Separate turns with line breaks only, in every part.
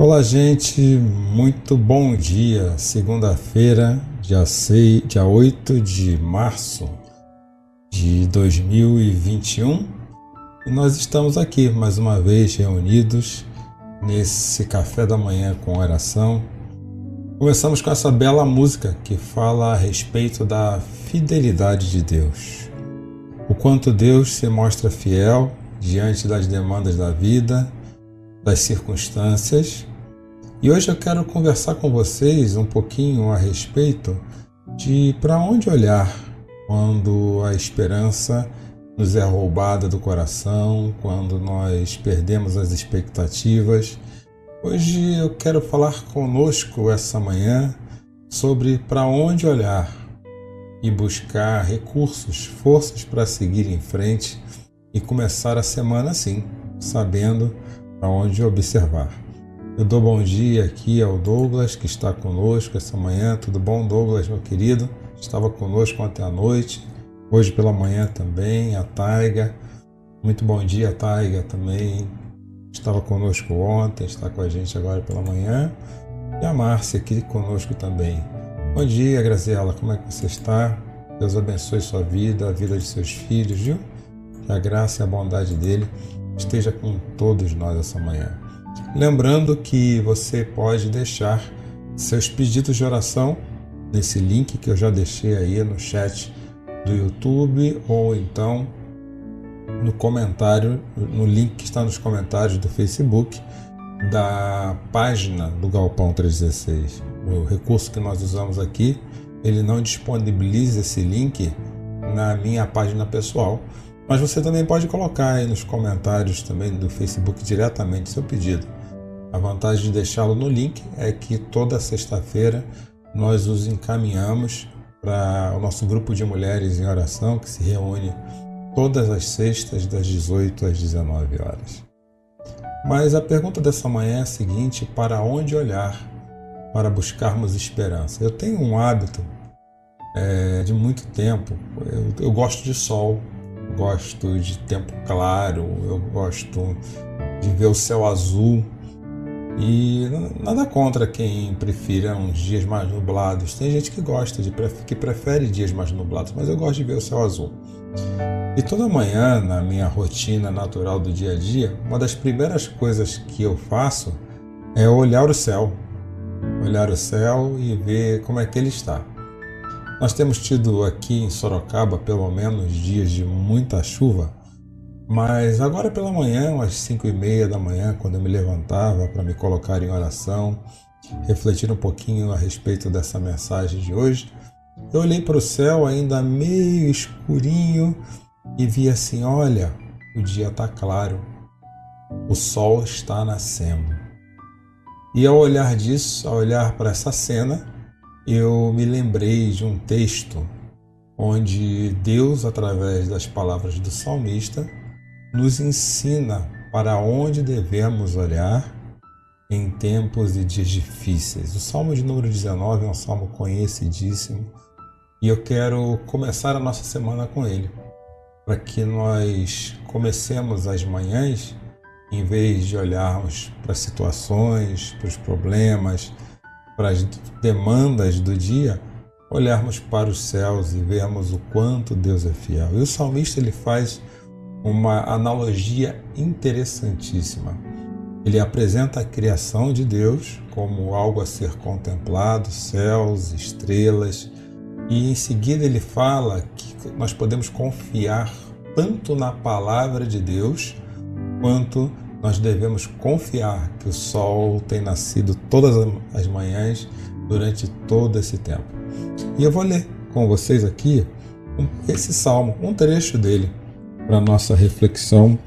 Olá, gente, muito bom dia. Segunda-feira, dia, 6, dia 8 de março de 2021. E nós estamos aqui mais uma vez reunidos nesse café da manhã com oração. Começamos com essa bela música que fala a respeito da fidelidade de Deus. O quanto Deus se mostra fiel diante das demandas da vida, das circunstâncias e hoje eu quero conversar com vocês um pouquinho a respeito de para onde olhar quando a esperança nos é roubada do coração, quando nós perdemos as expectativas. Hoje eu quero falar conosco essa manhã sobre para onde olhar e buscar recursos, forças para seguir em frente e começar a semana assim, sabendo para onde observar. Eu dou bom dia aqui ao Douglas, que está conosco essa manhã. Tudo bom, Douglas, meu querido? Estava conosco ontem à noite, hoje pela manhã também. A Taiga, muito bom dia, Taiga também. Estava conosco ontem, está com a gente agora pela manhã. E a Márcia aqui conosco também. Bom dia, Graziela, como é que você está? Deus abençoe sua vida, a vida de seus filhos, viu? Que a graça e a bondade dele esteja com todos nós essa manhã. Lembrando que você pode deixar seus pedidos de oração nesse link que eu já deixei aí no chat do YouTube ou então no comentário, no link que está nos comentários do Facebook da página do Galpão 316. O recurso que nós usamos aqui, ele não disponibiliza esse link na minha página pessoal, mas você também pode colocar aí nos comentários também do Facebook diretamente seu pedido. A vantagem de deixá-lo no link é que toda sexta-feira nós os encaminhamos para o nosso grupo de mulheres em oração que se reúne todas as sextas das 18 às 19 horas. Mas a pergunta dessa manhã é a seguinte: para onde olhar para buscarmos esperança? Eu tenho um hábito é, de muito tempo. Eu, eu gosto de sol, gosto de tempo claro, eu gosto de ver o céu azul. E nada contra quem prefira uns dias mais nublados. Tem gente que gosta, de, que prefere dias mais nublados, mas eu gosto de ver o céu azul. E toda manhã, na minha rotina natural do dia a dia, uma das primeiras coisas que eu faço é olhar o céu. Olhar o céu e ver como é que ele está. Nós temos tido aqui em Sorocaba pelo menos dias de muita chuva, mas agora pela manhã, às cinco e meia da manhã, quando eu me levantava para me colocar em oração, refletir um pouquinho a respeito dessa mensagem de hoje, eu olhei para o céu ainda meio escurinho e vi assim: olha, o dia está claro, o sol está nascendo. E ao olhar disso, ao olhar para essa cena, eu me lembrei de um texto onde Deus, através das palavras do salmista, nos ensina para onde devemos olhar em tempos e dias difíceis. O Salmo de número 19 é um salmo conhecidíssimo e eu quero começar a nossa semana com ele, para que nós comecemos as manhãs, em vez de olharmos para as situações, para os problemas, para as demandas do dia, olharmos para os céus e vermos o quanto Deus é fiel. E o salmista ele faz uma analogia interessantíssima. Ele apresenta a criação de Deus como algo a ser contemplado, céus, estrelas, e em seguida ele fala que nós podemos confiar tanto na palavra de Deus quanto nós devemos confiar que o sol tem nascido todas as manhãs durante todo esse tempo. E eu vou ler com vocês aqui esse salmo, um trecho dele, para nossa reflexão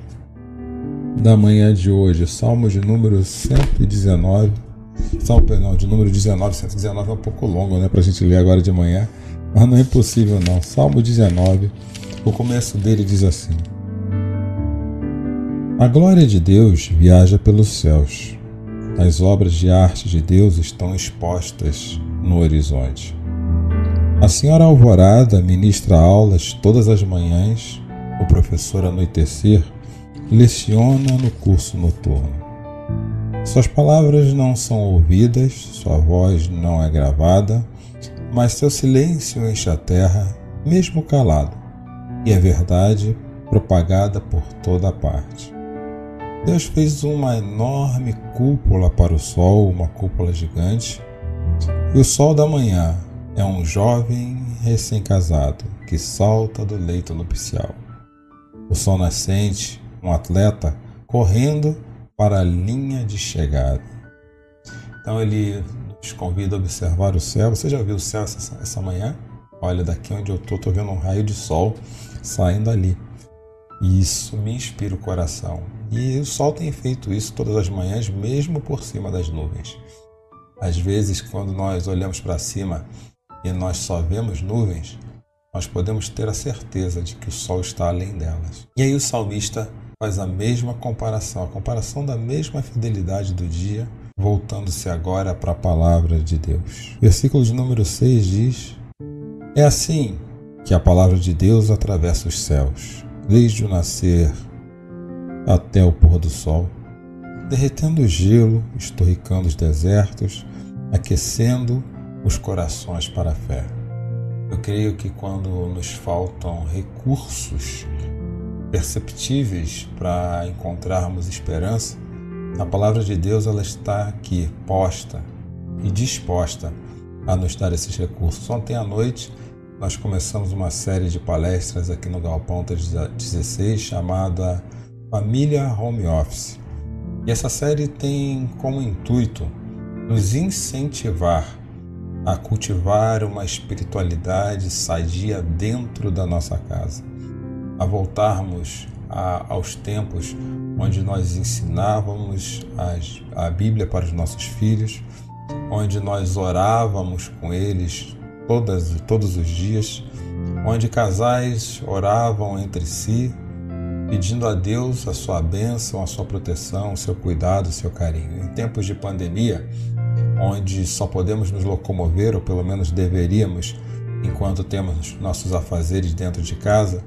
da manhã de hoje. Salmo de número 119. Salmo, perdão, de número 19, 119 é um pouco longo, né, para a gente ler agora de manhã, mas não é impossível não. Salmo 19, o começo dele diz assim: A glória de Deus viaja pelos céus. As obras de arte de Deus estão expostas no horizonte. A senhora Alvorada ministra aulas todas as manhãs, o professor Anoitecer leciona no curso noturno. Suas palavras não são ouvidas, sua voz não é gravada, mas seu silêncio enche a terra, mesmo calado, e a verdade propagada por toda parte. Deus fez uma enorme cúpula para o sol, uma cúpula gigante, e o sol da manhã é um jovem recém-casado que salta do leito nupcial. O sol nascente, um atleta correndo para a linha de chegada. Então ele nos convida a observar o céu. Você já viu o céu essa, essa manhã? Olha, daqui onde eu estou, estou vendo um raio de sol saindo ali. E isso me inspira o coração. E o sol tem feito isso todas as manhãs, mesmo por cima das nuvens. Às vezes, quando nós olhamos para cima e nós só vemos nuvens, nós podemos ter a certeza de que o sol está além delas. E aí o salmista faz a mesma comparação, a comparação da mesma fidelidade do dia, voltando-se agora para a palavra de Deus. Versículo de número 6 diz: É assim que a palavra de Deus atravessa os céus, desde o nascer até o pôr do sol, derretendo o gelo, estorricando os desertos, aquecendo os corações para a fé. Eu creio que quando nos faltam recursos perceptíveis para encontrarmos esperança, a palavra de Deus ela está aqui posta e disposta a nos dar esses recursos. Ontem à noite nós começamos uma série de palestras aqui no Galpão 16 chamada Família Home Office. E essa série tem como intuito nos incentivar a cultivar uma espiritualidade sadia dentro da nossa casa, a voltarmos a, aos tempos onde nós ensinávamos as, a Bíblia para os nossos filhos, onde nós orávamos com eles todas, todos os dias, onde casais oravam entre si, pedindo a Deus a sua bênção, a sua proteção, o seu cuidado, o seu carinho. Em tempos de pandemia, onde só podemos nos locomover, ou pelo menos deveríamos, enquanto temos nossos afazeres dentro de casa,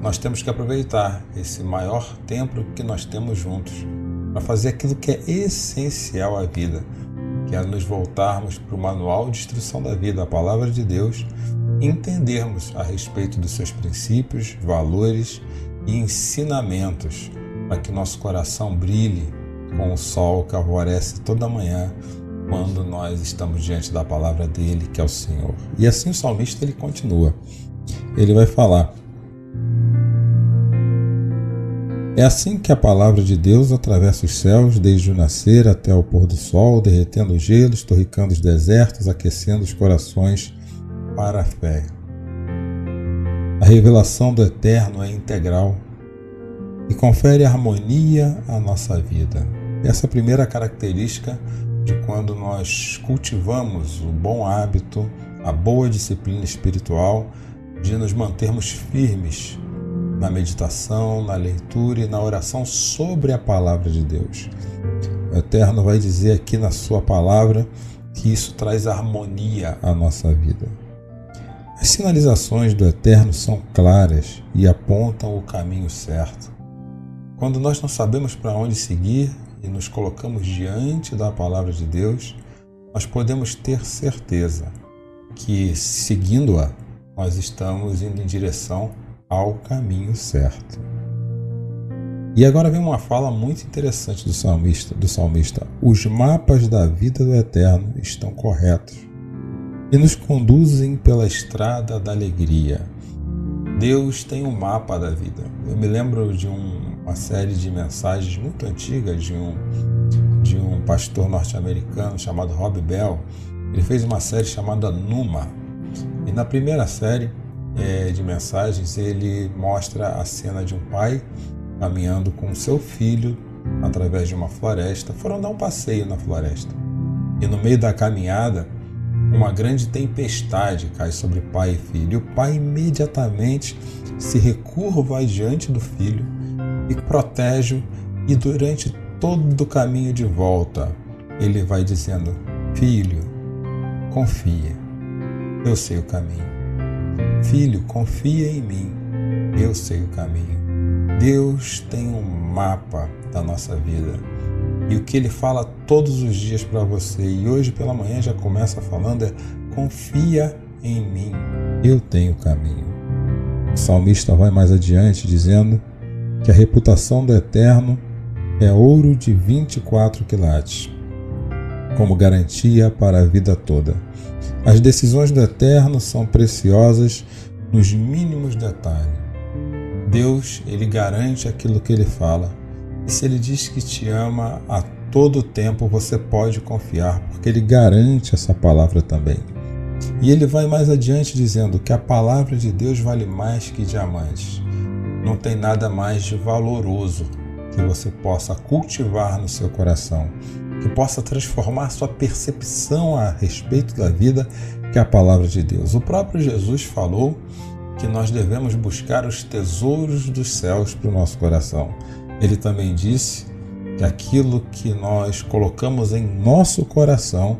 nós temos que aproveitar esse maior tempo que nós temos juntos para fazer aquilo que é essencial à vida, que é nos voltarmos para o manual de instrução da vida, a palavra de Deus, entendermos a respeito dos seus princípios, valores e ensinamentos, para que nosso coração brilhe com o sol que alvorece toda manhã quando nós estamos diante da palavra dele, que é o Senhor. E assim o salmista ele continua. Ele vai falar: É assim que a palavra de Deus atravessa os céus, desde o nascer até o pôr do sol, derretendo os gelos, torricando os desertos, aquecendo os corações para a fé. A revelação do Eterno é integral e confere harmonia à nossa vida. Essa é primeira característica de quando nós cultivamos o bom hábito, a boa disciplina espiritual de nos mantermos firmes na meditação, na leitura e na oração sobre a palavra de Deus. O Eterno vai dizer aqui na Sua palavra que isso traz harmonia à nossa vida. As sinalizações do Eterno são claras e apontam o caminho certo. Quando nós não sabemos para onde seguir, e nos colocamos diante da palavra de Deus, nós podemos ter certeza que, seguindo-a, nós estamos indo em direção ao caminho certo. E agora vem uma fala muito interessante do salmista, do salmista. Os mapas da vida do eterno estão corretos e nos conduzem pela estrada da alegria. Deus tem um mapa da vida. Eu me lembro de um uma série de mensagens muito antigas de um, de um pastor norte-americano chamado Rob Bell, Ele fez uma série chamada Numa. E na primeira série é, de mensagens ele mostra a cena de um pai caminhando com seu filho através de uma floresta. Foram dar um passeio na floresta. E no meio da caminhada, uma grande tempestade cai sobre pai e filho. O pai imediatamente se recurva diante do filho e protege e durante todo o caminho de volta ele vai dizendo: Filho, confia, eu sei o caminho. Filho, confia em mim, eu sei o caminho. Deus tem um mapa da nossa vida e o que ele fala todos os dias para você, e hoje pela manhã já começa falando, é: confia em mim, eu tenho o caminho. O salmista vai mais adiante dizendo que a reputação do Eterno é ouro de 24 quilates, como garantia para a vida toda. As decisões do Eterno são preciosas nos mínimos detalhes. Deus, ele garante aquilo que ele fala. E se ele diz que te ama a todo tempo, você pode confiar, porque ele garante essa palavra também. E ele vai mais adiante dizendo que a palavra de Deus vale mais que diamantes. Não tem nada mais de valoroso que você possa cultivar no seu coração, que possa transformar sua percepção a respeito da vida, que é a palavra de Deus. O próprio Jesus falou que nós devemos buscar os tesouros dos céus para o nosso coração. Ele também disse que aquilo que nós colocamos em nosso coração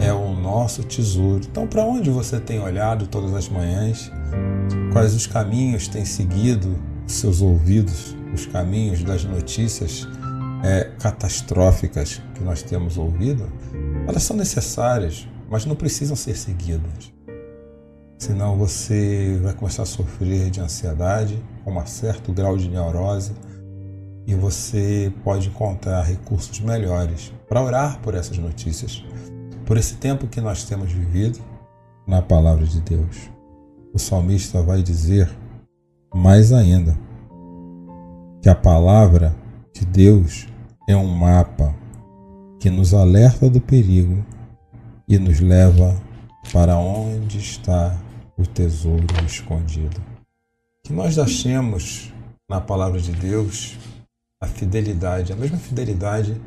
é o nosso tesouro. Então, para onde você tem olhado todas as manhãs? Quais os caminhos tem seguido seus ouvidos? Os caminhos das notícias é, catastróficas que nós temos ouvido? Elas são necessárias, mas não precisam ser seguidas. Senão você vai começar a sofrer de ansiedade, com um certo grau de neurose e você pode encontrar recursos melhores para orar por essas notícias, por esse tempo que nós temos vivido na palavra de Deus. O salmista vai dizer mais ainda que a palavra de Deus é um mapa que nos alerta do perigo e nos leva para onde está o tesouro escondido. Que nós achemos na palavra de Deus a fidelidade, a mesma fidelidade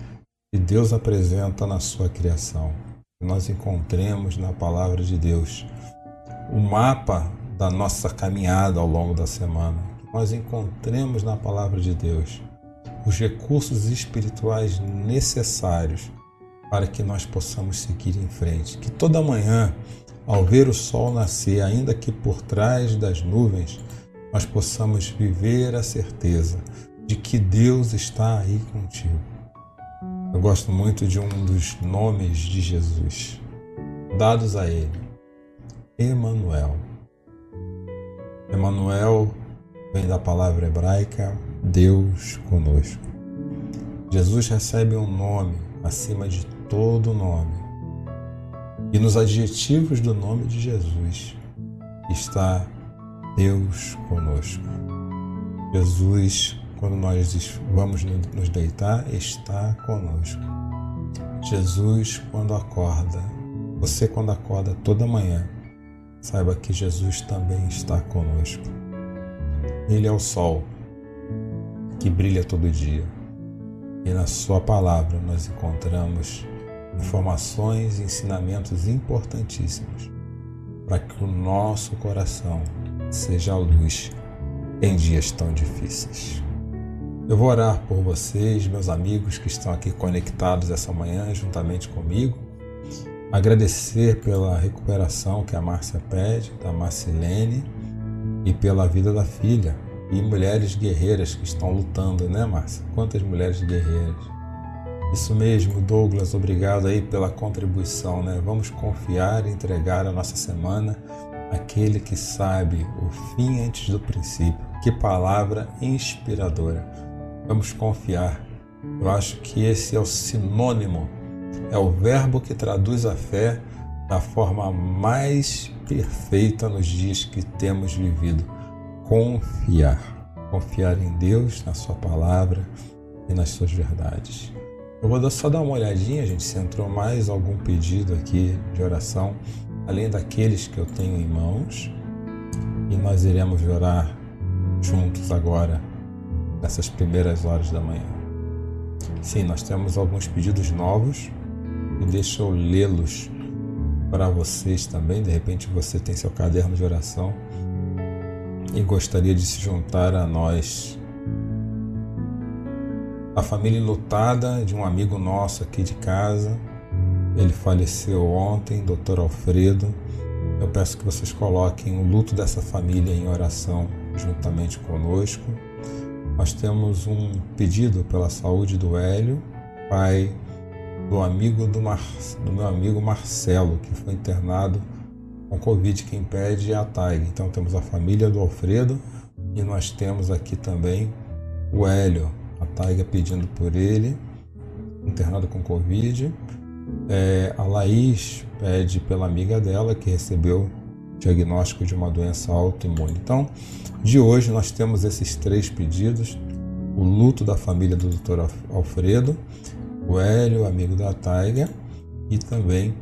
que Deus apresenta na sua criação. Que nós encontremos na palavra de Deus o mapa da nossa caminhada ao longo da semana. Que nós encontremos na palavra de Deus os recursos espirituais necessários para que nós possamos seguir em frente. Que toda manhã, ao ver o sol nascer, ainda que por trás das nuvens, nós possamos viver a certeza de que Deus está aí contigo. Eu gosto muito de um dos nomes de Jesus dados a ele, Emanuel. Emanuel vem da palavra hebraica Deus conosco. Jesus recebe um nome acima de todo nome. E nos adjetivos do nome de Jesus está Deus conosco. Jesus quando nós vamos nos deitar, está conosco. Jesus, quando acorda, você, quando acorda toda manhã, saiba que Jesus também está conosco. Ele é o sol que brilha todo dia. E na Sua palavra nós encontramos informações e ensinamentos importantíssimos para que o nosso coração seja a luz em dias tão difíceis. Eu vou orar por vocês, meus amigos que estão aqui conectados essa manhã juntamente comigo. Agradecer pela recuperação que a Márcia pede, da Marcilene, e pela vida da filha. E mulheres guerreiras que estão lutando, né, Márcia? Quantas mulheres guerreiras. Isso mesmo, Douglas, obrigado aí pela contribuição, né? Vamos confiar e entregar a nossa semana àquele que sabe o fim antes do princípio. Que palavra inspiradora. Vamos confiar. Eu acho que esse é o sinônimo, é o verbo que traduz a fé da forma mais perfeita nos dias que temos vivido. Confiar. Confiar em Deus, na Sua palavra e nas Suas verdades. Eu vou só dar uma olhadinha, gente, se entrou mais algum pedido aqui de oração, além daqueles que eu tenho em mãos. E nós iremos orar juntos agora, nessas primeiras horas da manhã. Sim, nós temos alguns pedidos novos e deixa eu lê-los para vocês também. De repente você tem seu caderno de oração e gostaria de se juntar a nós a família lutada de um amigo nosso aqui de casa. Ele faleceu ontem, Dr. Alfredo. Eu peço que vocês coloquem o luto dessa família em oração juntamente conosco. Nós temos um pedido pela saúde do Hélio, pai do amigo do, Mar... do meu amigo Marcelo, que foi internado com Covid, que impede a TAG. Então temos a família do Alfredo e nós temos aqui também o Hélio, a Taiga pedindo por ele, internado com Covid. É, a Laís pede pela amiga dela que recebeu diagnóstico de uma doença autoimune. Então, de hoje nós temos esses três pedidos: o luto da família do Dr. Alfredo, o Hélio, amigo da Taiga, e também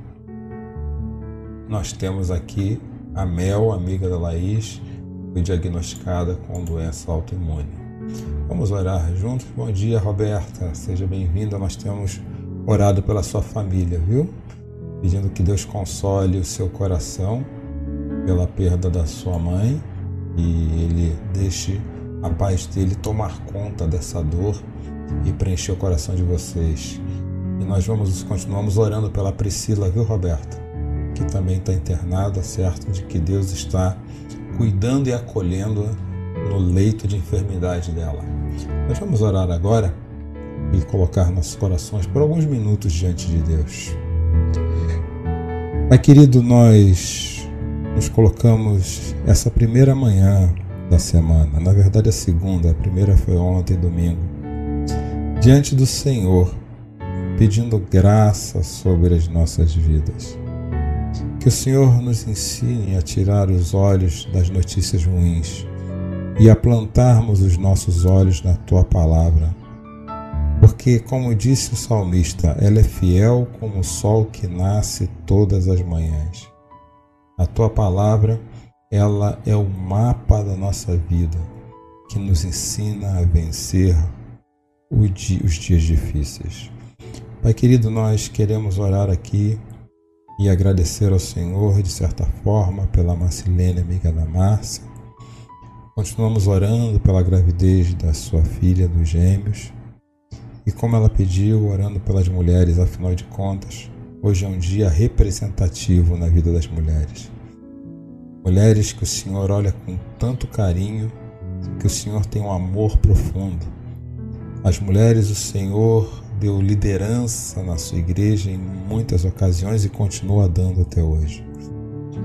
nós temos aqui a Mel, amiga da Laís, foi diagnosticada com doença autoimune. Vamos orar juntos? Bom dia, Roberta. Seja bem-vinda. Nós temos orado pela sua família, viu? Pedindo que Deus console o seu coração pela perda da sua mãe e Ele deixe a paz dele tomar conta dessa dor e preencher o coração de vocês. E nós vamos continuamos orando pela Priscila, viu, Roberta? Que também está internada, certo? De que Deus está cuidando e acolhendo no leito de enfermidade dela. Nós vamos orar agora e colocar nossos corações por alguns minutos diante de Deus. Pai querido, nós nos colocamos essa primeira manhã da semana, na verdade a segunda, a primeira foi ontem, domingo, diante do Senhor, pedindo graça sobre as nossas vidas. Que o Senhor nos ensine a tirar os olhos das notícias ruins e a plantarmos os nossos olhos na tua palavra. Porque, como disse o salmista, ela é fiel como o sol que nasce todas as manhãs. A tua palavra, ela é o mapa da nossa vida, que nos ensina a vencer os dias difíceis. Pai querido, nós queremos orar aqui e agradecer ao Senhor, de certa forma, pela Marcilene, amiga da Márcia, Continuamos orando pela gravidez da sua filha, dos gêmeos. E como ela pediu, orando pelas mulheres, afinal de contas, hoje é um dia representativo na vida das mulheres. Mulheres que o Senhor olha com tanto carinho, que o Senhor tem um amor profundo. As mulheres, o Senhor deu liderança na sua igreja em muitas ocasiões e continua dando até hoje.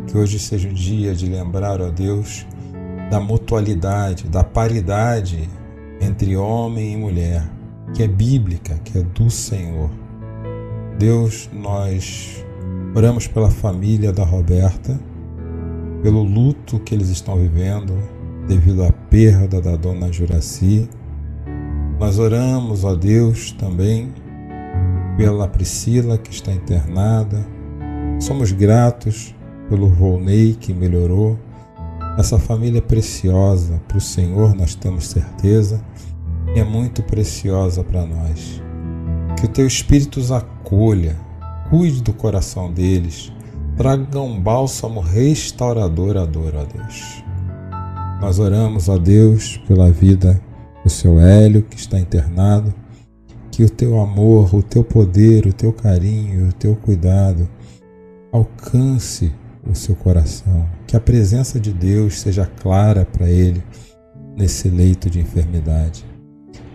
Que hoje seja o dia de lembrar, ó Deus, da mutualidade, da paridade entre homem e mulher, que é bíblica, que é do Senhor. Deus, nós oramos pela família da Roberta, pelo luto que eles estão vivendo devido à perda da dona Juraci. Nós oramos, ó Deus, também pela Priscila que está internada. Somos gratos pelo Volney que melhorou. Essa família é preciosa para o Senhor, nós temos certeza, e é muito preciosa para nós. Que o teu Espírito os acolha, cuide do coração deles, traga um bálsamo restaurador à dor, ó Deus. Nós oramos, ó Deus, pela vida do seu Hélio que está internado, que o teu amor, o teu poder, o teu carinho, o teu cuidado alcance o seu coração, que a presença de Deus seja clara para ele nesse leito de enfermidade.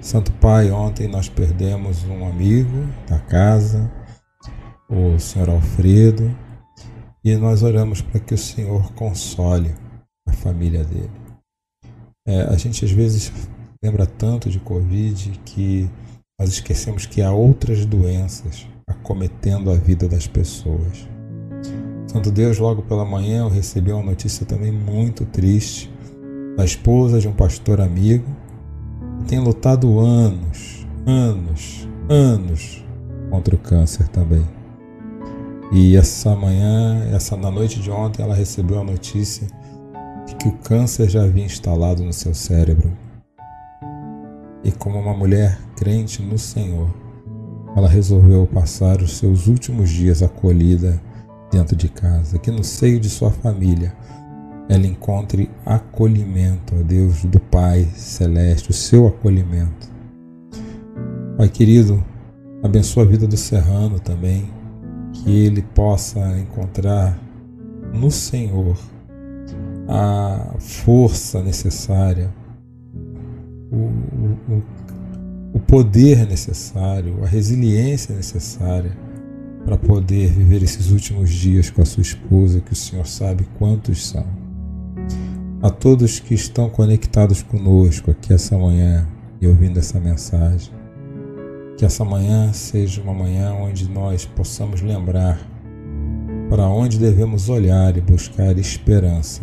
Santo Pai, ontem nós perdemos um amigo da casa, o Senhor Alfredo, e nós oramos para que o Senhor console a família dele. É, a gente às vezes lembra tanto de Covid que nós esquecemos que há outras doenças acometendo a vida das pessoas. Santo Deus, logo pela manhã eu recebi uma notícia também muito triste da esposa de um pastor amigo que tem lutado anos, anos, anos contra o câncer também. E essa manhã, essa na noite de ontem, ela recebeu a notícia de que o câncer já havia instalado no seu cérebro. E como uma mulher crente no Senhor, ela resolveu passar os seus últimos dias acolhida dentro de casa, que no seio de sua família ela encontre acolhimento, ó Deus do Pai Celeste, o seu acolhimento. Pai querido, abençoa a vida do Serrano também, que ele possa encontrar no Senhor a força necessária, o, o, o poder necessário, a resiliência necessária para poder viver esses últimos dias com a sua esposa, que o Senhor sabe quantos são. A todos que estão conectados conosco aqui essa manhã e ouvindo essa mensagem, que essa manhã seja uma manhã onde nós possamos lembrar para onde devemos olhar e buscar esperança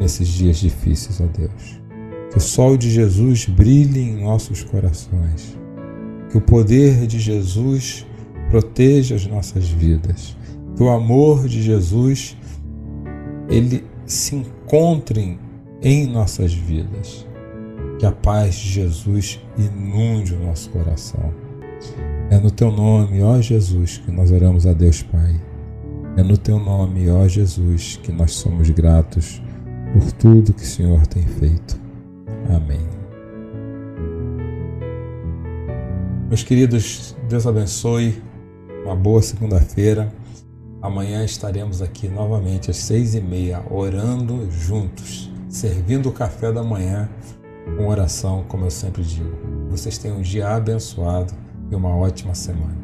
nesses dias difíceis, ó Deus. Que o sol de Jesus brilhe em nossos corações. Que o poder de Jesus proteja as nossas vidas. Que o amor de Jesus ele se encontre em nossas vidas. Que a paz de Jesus inunde o nosso coração. É no teu nome, ó Jesus, que nós oramos a Deus Pai. É no teu nome, ó Jesus, que nós somos gratos por tudo que o Senhor tem feito. Amém. Meus queridos, Deus abençoe. Uma boa segunda-feira. Amanhã estaremos aqui novamente às seis e meia, orando juntos, servindo o café da manhã com oração, como eu sempre digo. Vocês tenham um dia abençoado e uma ótima semana.